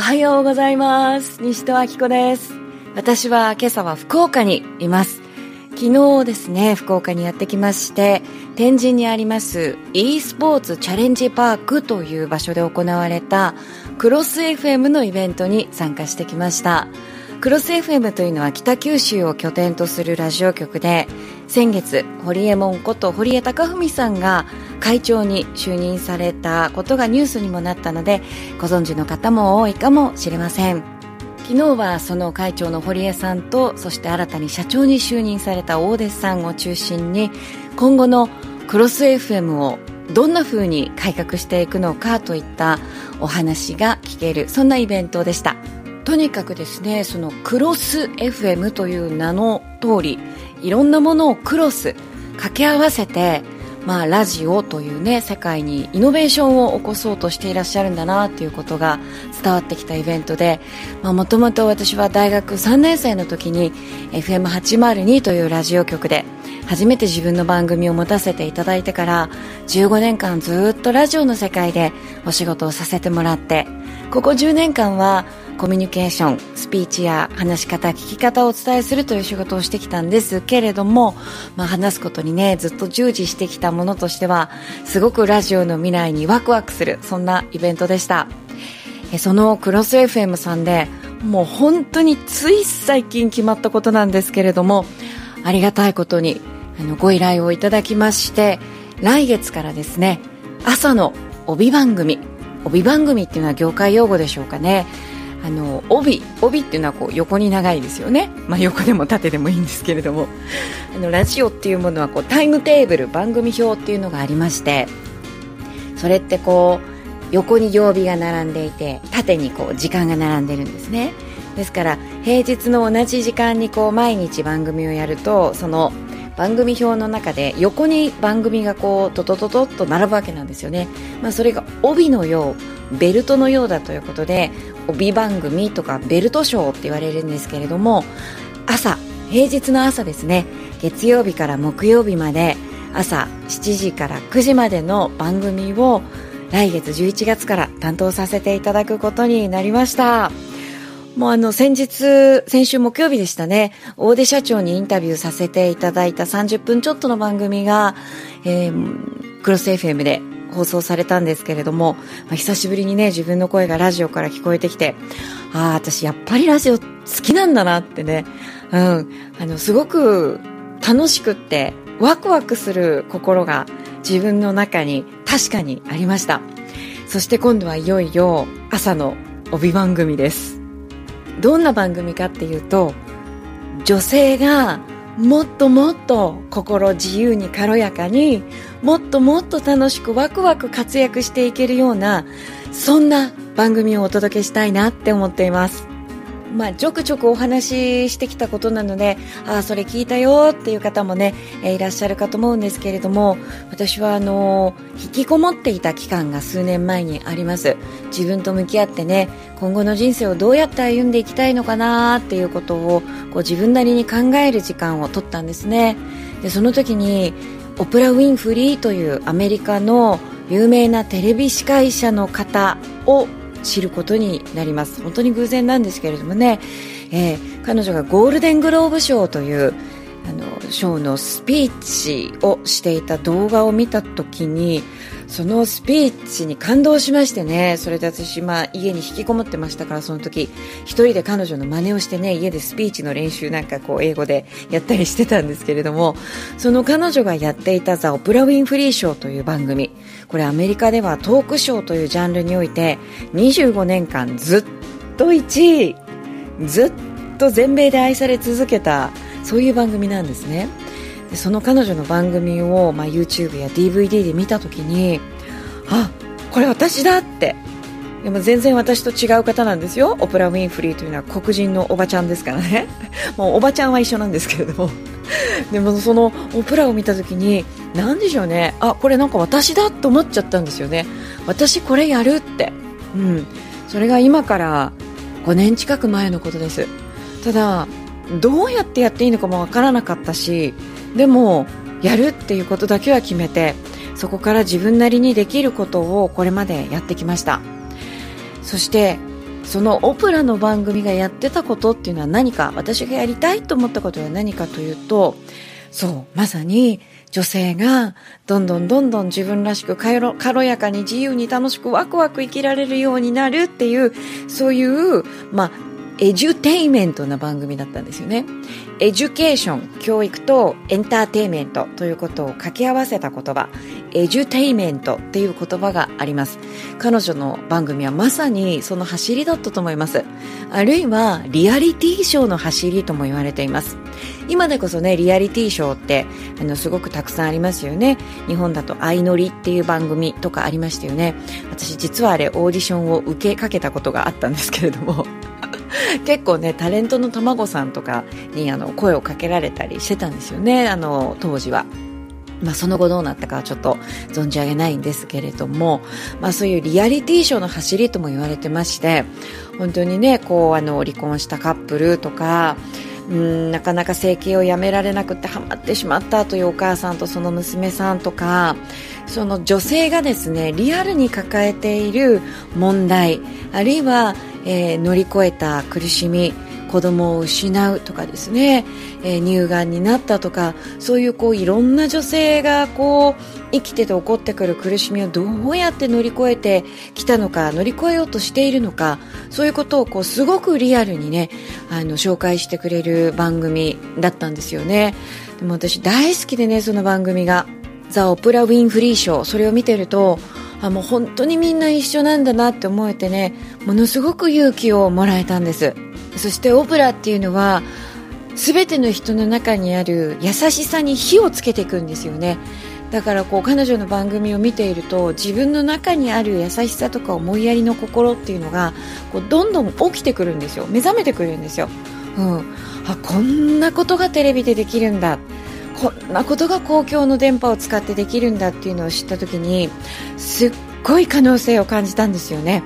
おはようございます。西戸明子です。私は今朝は福岡にいます。昨日ですね福岡にやってきまして天神にあります e スポーツチャレンジパークという場所で行われたクロス FM のイベントに参加してきました。クロス FM というのは北九州を拠点とするラジオ局で先月堀江門こと堀江貴文さんが会長に就任されたことがニュースにもなったのでご存知の方も多いかもしれません。昨日はその会長の堀江さんとそして新たに社長に就任された大出さんを中心に今後のクロス FM をどんな風に改革していくのかといったお話が聞けるそんなイベントでした。とにかくですねそのクロス FM という名の通りいろんなものをクロス掛け合わせてまあ、ラジオというね世界にイノベーションを起こそうとしていらっしゃるんだなということが伝わってきたイベントでもともと私は大学3年生の時に FM802 というラジオ局で初めて自分の番組を持たせていただいてから15年間ずっとラジオの世界でお仕事をさせてもらってここ10年間はコミュニケーションスピーチや話し方聞き方をお伝えするという仕事をしてきたんですけれども、まあ、話すことにねずっと従事してきたものとしてはすごくラジオの未来にワクワクするそんなイベントでした。そのクロス FM さんでもう本当につい最近決まったことなんですけれどもありがたいことにあのご依頼をいただきまして来月からですね朝の帯番組帯番組っていうのは業界用語でしょうかね。あの帯帯っていうのはこう横に長いですよね、まあ、横でも縦でもいいんですけれども。あのラジオっていうものはこうタイムテーブル番組表っていうのがありましてそれってこう横に曜日が並んでいて縦にこう時間が並んでるんですね。ですから平日の同じ時間にこう毎日番組をやるとその番組表の中で横に番組がこうトトトトと並ぶわけなんですよね、まあ、それが帯のようベルトのようだということで帯番組とかベルトショーって言われるんですけれども朝平日の朝ですね月曜日から木曜日まで朝7時から9時までの番組を来月11月から担当させていただくことになりました。もうあの先日先週木曜日でしたね。大出社長にインタビューさせていただいた30分ちょっとの番組が、えー、クロス FM で放送されたんですけれども、まあ、久しぶりにね自分の声がラジオから聞こえてきてああ私やっぱりラジオ好きなんだなってね、うん、あのすごく楽しくってワクワクする心が自分の中に確かにありました。そして今度はいよいよ朝の帯番組です。どんな番組かっていうと女性がもっともっと心自由に軽やかにもっともっと楽しくワクワク活躍していけるようなそんな番組をお届けしたいなって思っています。まあ、ちょくちょくお話ししてきたことなので、ああ、それ聞いたよっていう方もね、えー、いらっしゃるかと思うんですけれども、私はあのー、引きこもっていた期間が数年前にあります。自分と向き合ってね、今後の人生をどうやって歩んでいきたいのかなっていうことを、こう自分なりに考える時間を取ったんですね。で、その時に、オプラ・ウィンフリーというアメリカの有名なテレビ司会者の方を知ることになります。本当に偶然なんですけれどもね、えー、彼女がゴールデングローブ賞というあの賞のスピーチをしていた動画を見た時にそのスピーチに感動しましてね。それで私、まあ、家に引きこもってましたからその時一人で彼女の真似をしてね家でスピーチの練習なんかこう英語でやったりしてたんですけれどもその彼女がやっていたザ・オプラ・ウィンフリー賞という番組これアメリカではトークショーというジャンルにおいて25年間ずっと1位。ずっと全米で愛され続けたそういう番組なんですね。でその彼女の番組を、まあ、YouTube や DVD で見た時にあこれ私だって。でも全然私と違う方なんですよ。オプラ・ウィンフリーというのは黒人のおばちゃんですからね。もうおばちゃんは一緒なんですけれども。でもそのオプラを見た時に何でしょうね。あこれなんか私だと思っちゃったんですよね。私これやるって、うん、それが今から5年近く前のことです。ただどうやってやっていいのかもわからなかったしでもやるっていうことだけは決めてそこから自分なりにできることをこれまでやってきました。そしてそのオプラの番組がやってたことっていうのは何か私がやりたいと思ったことは何かというとそうまさに女性がどんどんどんどん自分らしく軽やかに自由に楽しくワクワク生きられるようになるっていうそういうまあエデュテイメントな番組だったんですよね。エデュケーション、教育とエンターテイメントということを掛け合わせた言葉、エデュテイメントっていう言葉があります。彼女の番組はまさにその走りだったと思います。あるいはリアリティショーの走りとも言われています。今でこそね、リアリティショーってあのすごくたくさんありますよね。日本だと相乗りっていう番組とかありましたよね。私実はあれオーディションを受けかけたことがあったんですけれども。結構ねタレントの卵さんとかにあの声をかけられたりしてたんですよねあの当時は。まあ、その後どうなったかはちょっと存じ上げないんですけれども、まあ、そういうリアリティショーの走りとも言われてまして本当にねこうあの離婚したカップルとかうんなかなか整形をやめられなくてハマってしまったというお母さんとその娘さんとかその女性がですねリアルに抱えている問題あるいは、えー、乗り越えた苦しみ子供を失うとかですね、えー、乳がんになったとかそういうこういろんな女性がこう生きてて起こってくる苦しみをどうやって乗り越えてきたのか乗り越えようとしているのかそういうことをこうすごくリアルにねあの紹介してくれる番組だったんですよね。でも私大好きでねその番組がザ・オプラ・ウィンフリー賞それを見てるとあもう本当にみんな一緒なんだなって思えてねものすごく勇気をもらえたんです。そしてオプラっていうのは全ての人の中にある優しさに火をつけていくんですよね。だからこう彼女の番組を見ていると自分の中にある優しさとか思いやりの心っていうのがこうどんどん起きてくるんですよ。目覚めてくるんですよ、うん、あこんなことがテレビでできるんだ。こんなことが公共の電波を使ってできるんだっていうのを知った時にすっごい可能性を感じたんですよね。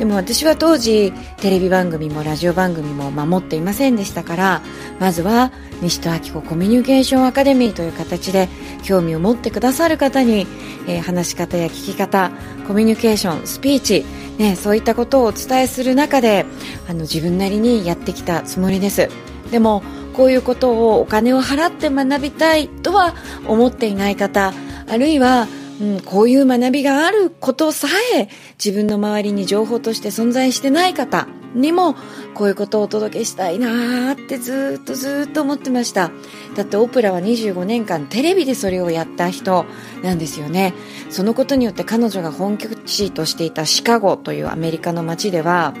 でも私は当時テレビ番組もラジオ番組も守っていませんでしたからまずは西戸明子コミュニケーションアカデミーという形で興味を持ってくださる方に、えー、話し方や聞き方コミュニケーションスピーチ、ね、そういったことをお伝えする中であの自分なりにやってきたつもりです。でもこういうことをお金を払って学びたいとは思っていない方あるいはうん、こういう学びがあることさえ自分の周りに情報として存在してない方にもこういうことをお届けしたいなーってずっとずっと思ってました。だってオプラは25年間テレビでそれをやった人なんですよね。そのことによって彼女が本拠地としていたシカゴというアメリカの街では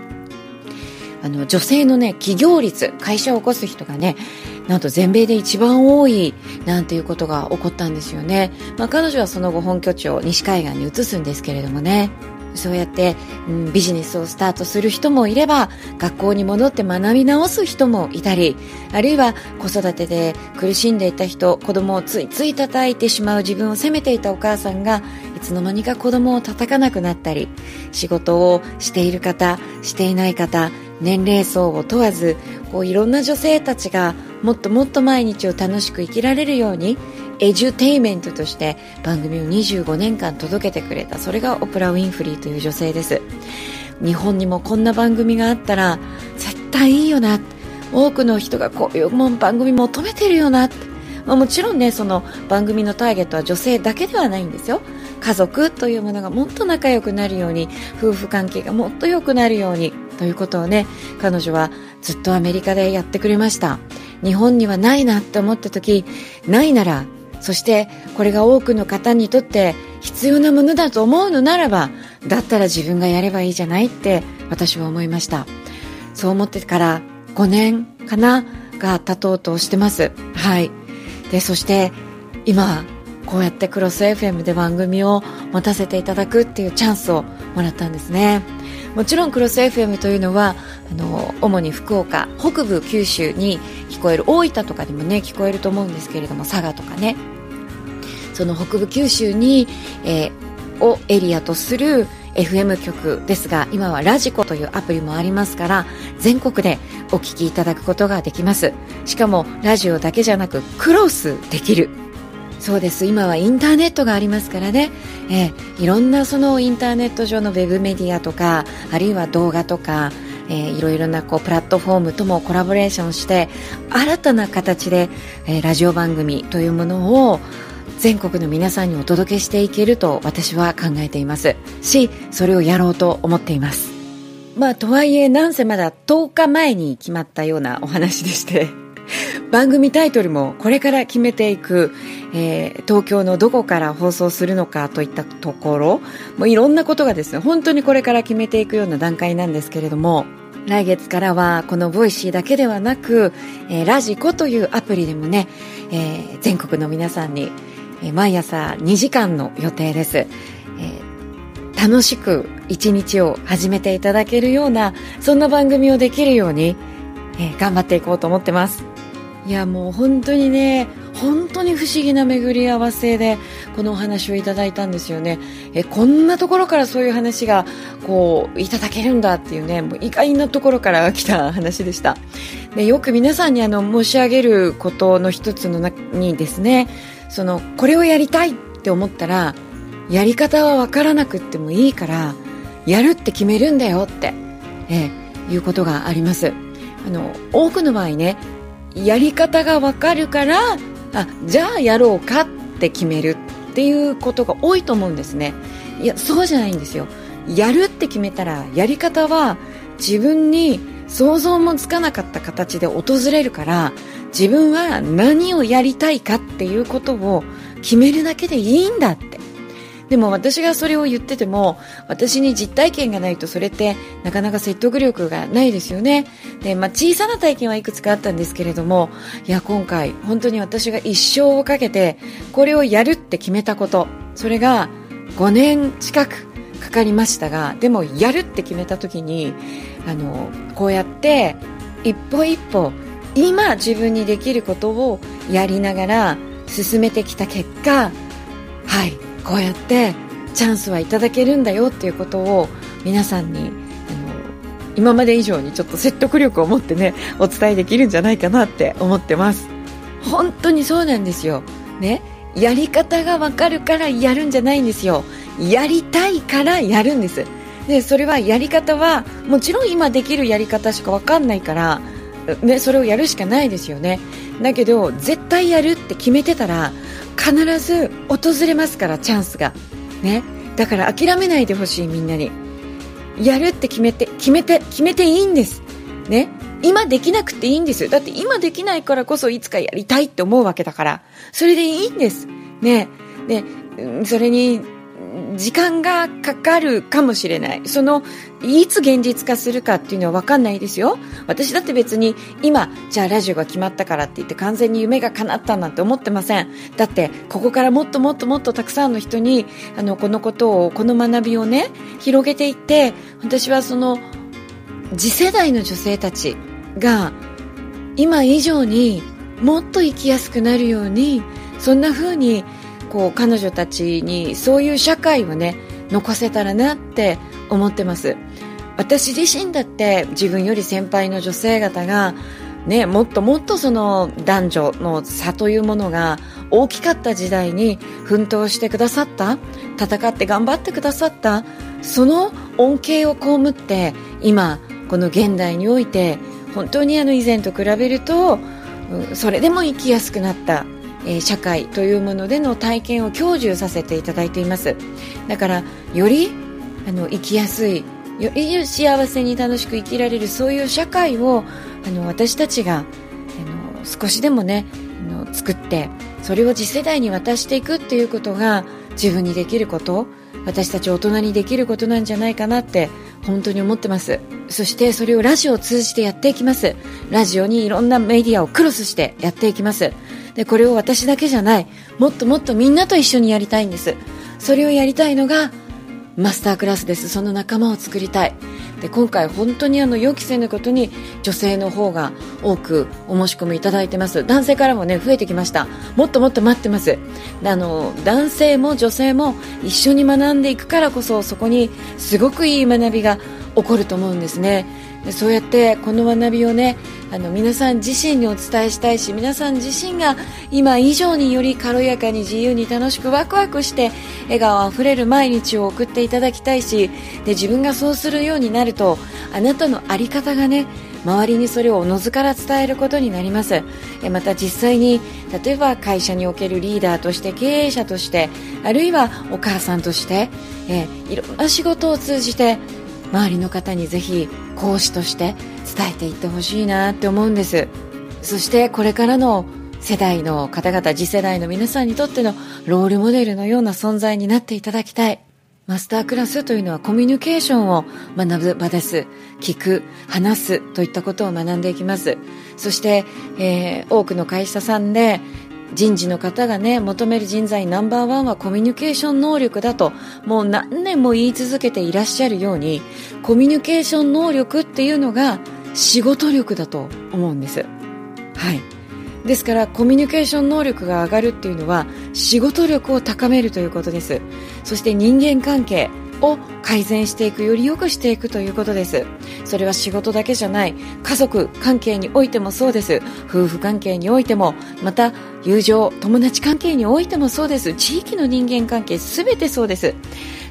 あの女性のね起業率会社を起こす人がねなんと全米で一番多いなんていうことが起こったんですよね、まあ、彼女はその後本拠地を西海岸に移すんですけれどもね。そうやって、うん、ビジネスをスタートする人もいれば学校に戻って学び直す人もいたりあるいは子育てで苦しんでいた人子供をついつい叩いてしまう自分を責めていたお母さんがいつの間にか子供を叩かなくなったり仕事をしている方していない方年齢層を問わずこういろんな女性たちがもっともっと毎日を楽しく生きられるようにエデュテイメントとして番組を25年間届けてくれたそれがオプラ・ウィンフリーという女性です。日本にもこんな番組があったら絶対いいよな。多くの人がこういう番組求めてるよな。まあ、もちろんねその番組のターゲットは女性だけではないんですよ。家族というものがもっと仲良くなるように夫婦関係がもっと良くなるようにということをね彼女はずっとアメリカでやってくれました。日本にはないなって思った時ないならそしてこれが多くの方にとって必要なものだと思うのならばだったら自分がやればいいじゃないって私は思いました。そう思ってから5年かなが経とうとしてます。はい。でそして今こうやってクロス FM で番組を持たせていただくっていうチャンスをもらったんですね。もちろんクロス FM というのはあの主に福岡北部九州に聞こえる大分とかにもね聞こえると思うんですけれども佐賀とかね。その北部九州に、えー、をエリアとする FM 局ですが今はラジコというアプリもありますから全国でお聞きいただくことができます。しかもラジオだけじゃなくクロスできる。そうです。今はインターネットがありますからね、えー、いろんなそのインターネット上のウェブメディアとかあるいは動画とかえー、いろいろなこうプラットフォームともコラボレーションして新たな形で、えー、ラジオ番組というものを全国の皆さんにお届けしていけると私は考えています。しそれをやろうと思っています。まあとはいえなんせまだ10日前に決まったようなお話でして。番組タイトルもこれから決めていく、えー、東京のどこから放送するのかといったところもういろんなことがですね本当にこれから決めていくような段階なんですけれども来月からはこの Voicy だけではなく、えー、 radiko というアプリでもね、えー、全国の皆さんに、え、毎朝2時間の予定です、え、楽しく一日を始めていただけるようなそんな番組をできるように、えー、頑張っていこうと思ってます。いやもう本当にね本当に不思議な巡り合わせでこのお話をいただいたんですよね。えこんなところからそういう話がこういただけるんだっていうねもう意外なところから来た話でした。でよく皆さんにあの申し上げることの一つの中にですねそのこれをやりたいって思ったらやり方は分からなくってもいいからやるって決めるんだよって、えいうことがあります。あの多くの場合ねやり方が分かるからあじゃあやろうかって決めるっていうことが多いと思うんですね。いやそうじゃないんですよ。やるって決めたらやり方は自分に想像もつかなかった形で訪れるから自分は何をやりたいかっていうことを決めるだけでいいんだって。でも私がそれを言ってても私に実体験がないとそれってなかなか説得力がないですよね。で、まあ、小さな体験はいくつかあったんですけれどもいや今回本当に私が一生をかけてこれをやるって決めたことそれが5年近くかかりましたがでもやるって決めた時にあのこうやって一歩一歩今自分にできることをやりながら進めてきた結果はいこうやってチャンスはいただけるんだよっていうことを皆さんに今まで以上にちょっと説得力を持ってねお伝えできるんじゃないかなって思ってます。本当にそうなんですよ。ね。やり方がわかるからやるんじゃないんですよ。やりたいからやるんです。でそれはやり方はもちろん今できるやり方しかわかんないからね、それをやるしかないですよね。だけど絶対やるって決めてたら必ず訪れますからチャンスが。ね。だから諦めないでほしいみんなに。やるって決めて決めて決めていいんです。ね。今できなくていいんです。よだって今できないからこそいつかやりたいって思うわけだから。それでいいんです。ね。でそれに時間がかかるかもしれない。その、いつ現実化するかっていうのは分かんないですよ。私だって別に今、じゃあラジオが決まったからって言って完全に夢が叶ったなんて思ってません。だって、ここからもっともっともっとたくさんの人に、あの、このことを、この学びをね、広げていって、私はその、次世代の女性たちが、今以上にもっと生きやすくなるように、そんな風にこう彼女たちにそういう社会をね残せたらなって思ってます。私自身だって自分より先輩の女性方がね、もっともっとその男女の差というものが大きかった時代に奮闘してくださった。戦って頑張ってくださった。その恩恵を被って今この現代において本当にあの以前と比べるとそれでも生きやすくなった。えー、社会というものでの体験を享受させていただいています。だからよりあの生きやすいより幸せに楽しく生きられるそういう社会をあの私たちがあの少しでもねあの作ってそれを次世代に渡していくっていうことが自分にできること私たち大人にできることなんじゃないかなって本当に思ってます。そしてそれをラジオを通じてやっていきます。ラジオにいろんなメディアをクロスしてやっていきます。でこれを私だけじゃない。もっともっとみんなと一緒にやりたいんです。それをやりたいのがマスタークラスです。その仲間を作りたい。で今回本当にあの予期せぬことに女性の方が多くお申し込みいただいてます。男性からもね増えてきました。もっともっと待ってます。あの男性も女性も一緒に学んでいくからこそそこにすごくいい学びが起こると思うんですね。そうやってこの学びをねあの皆さん自身にお伝えしたいし皆さん自身が今以上により軽やかに自由に楽しくワクワクして笑顔あふれる毎日を送っていただきたいしで自分がそうするようになるとあなたの在り方がね周りにそれをおのずから伝えることになります。また実際に例えば会社におけるリーダーとして経営者としてあるいはお母さんとしてえいろんな仕事を通じて周りの方にぜひ講師として伝えていってほしいなって思うんですそしてこれからの世代の方々次世代の皆さんにとってのロールモデルのような存在になっていただきたいマスタークラスというのはコミュニケーションを学ぶ場です。聞く、話すといったことを学んでいきます。そして、えー、多くの会社さんで人事の方がね、求める人材ナンバーワンはコミュニケーション能力だと、もう何年も言い続けていらっしゃるように、コミュニケーション能力っていうのが仕事力だと思うんです。はい。ですからコミュニケーション能力が上がるっていうのは仕事力を高めるということですそして人間関係を改善していくより良くしていくということです。それは仕事だけじゃない。家族関係においてもそうです。夫婦関係においてもまた友情友達関係においてもそうです。地域の人間関係全てそうです。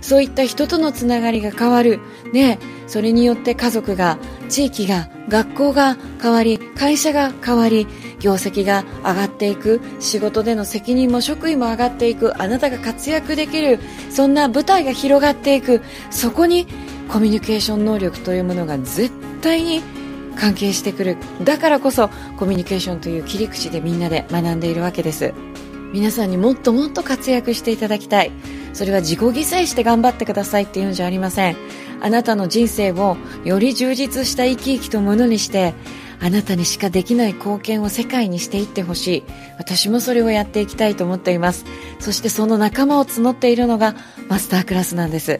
そういった人とのつながりが変わる。ねそれによって家族が地域が学校が変わり会社が変わり業績が上がっていく仕事での責任も職位も上がっていくあなたが活躍できるそんな舞台が広がっていく。そこにコミュニケーション能力というものが絶対に関係してくる。だからこそコミュニケーションという切り口でみんなで学んでいるわけです。皆さんにもっともっと活躍していただきたい。それは自己犠牲して頑張ってくださいっていうんじゃありません。あなたの人生をより充実した生き生きとものにしてあなたにしかできない貢献を世界にしていってほしい。私もそれをやっていきたいと思っています。そしてその仲間を募っているのがマスタークラスなんです。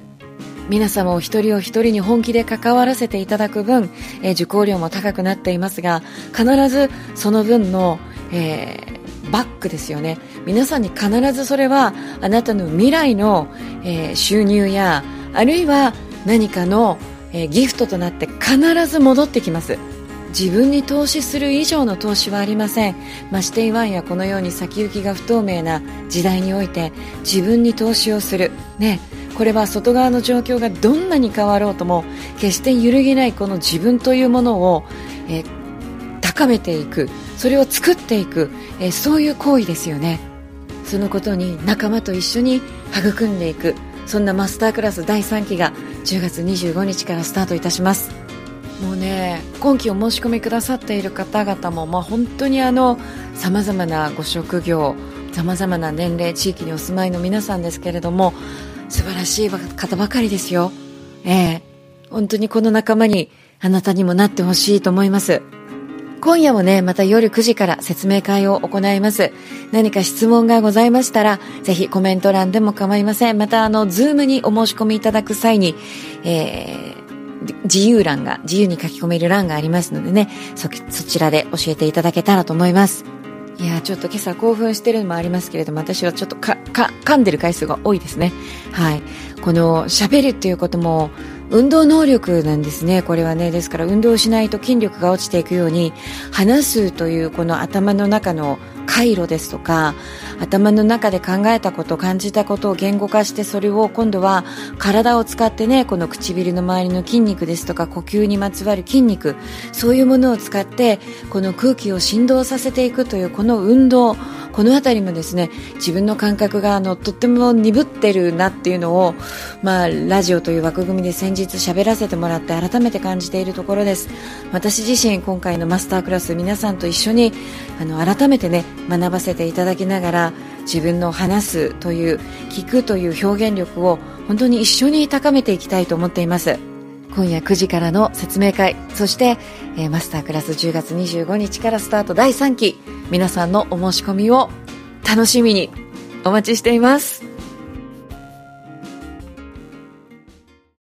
皆様お一人お一人に本気で関わらせていただく分、えー、受講料も高くなっていますが必ずその分の、えー、バックですよね。皆さんに必ずそれはあなたの未来の、えー、収入やあるいは何かの、えギフトとなって必ず戻ってきます。自分に投資する以上の投資はありません。ましてイワンやこのように先行きが不透明な時代において自分に投資をする。ねこれは外側の状況がどんなに変わろうとも決して揺るぎないこの自分というものを、え高めていく。それを作っていく、えそういう行為ですよね。そのことに仲間と一緒に育んでいく。そんなマスタークラス第3期が10月25日からスタートいたします。もうね今期お申し込みくださっている方々も、まあ、本当にあのさまざまなご職業さまざまな年齢地域にお住まいの皆さんですけれども素晴らしい方ばかりですよ。ええ。本当にこの仲間にあなたにもなってほしいと思います。今夜もね、また夜9時から説明会を行います。何か質問がございましたら、ぜひコメント欄でも構いません。また、あの、ズームにお申し込みいただく際に、えー、自由欄が、自由に書き込める欄がありますのでね、そ、そちらで教えていただけたらと思います。いやちょっと今朝興奮してるのもありますけれども、私はちょっとか、か、噛んでる回数が多いですね。はい。この喋るっていうことも、運動能力なんですね。これはね。ですから運動しないと筋力が落ちていくように、話すというこの頭の中の回路ですとか頭の中で考えたこと感じたことを言語化してそれを今度は体を使ってねこの唇の周りの筋肉ですとか呼吸にまつわる筋肉そういうものを使ってこの空気を振動させていくというこの運動この辺りもですね自分の感覚があのとっても鈍ってるなっていうのを、まあ、ラジオという枠組みで先日喋らせてもらって改めて感じているところです。私自身今回のマスタークラス皆さんと一緒にあの改めてね学ばせていただきながら自分の話すという聞くという表現力を本当に一緒に高めていきたいと思っています。今夜9時からの説明会そして、え、マスタークラス10月25日からスタート第3期皆さんのお申し込みを楽しみにお待ちしています。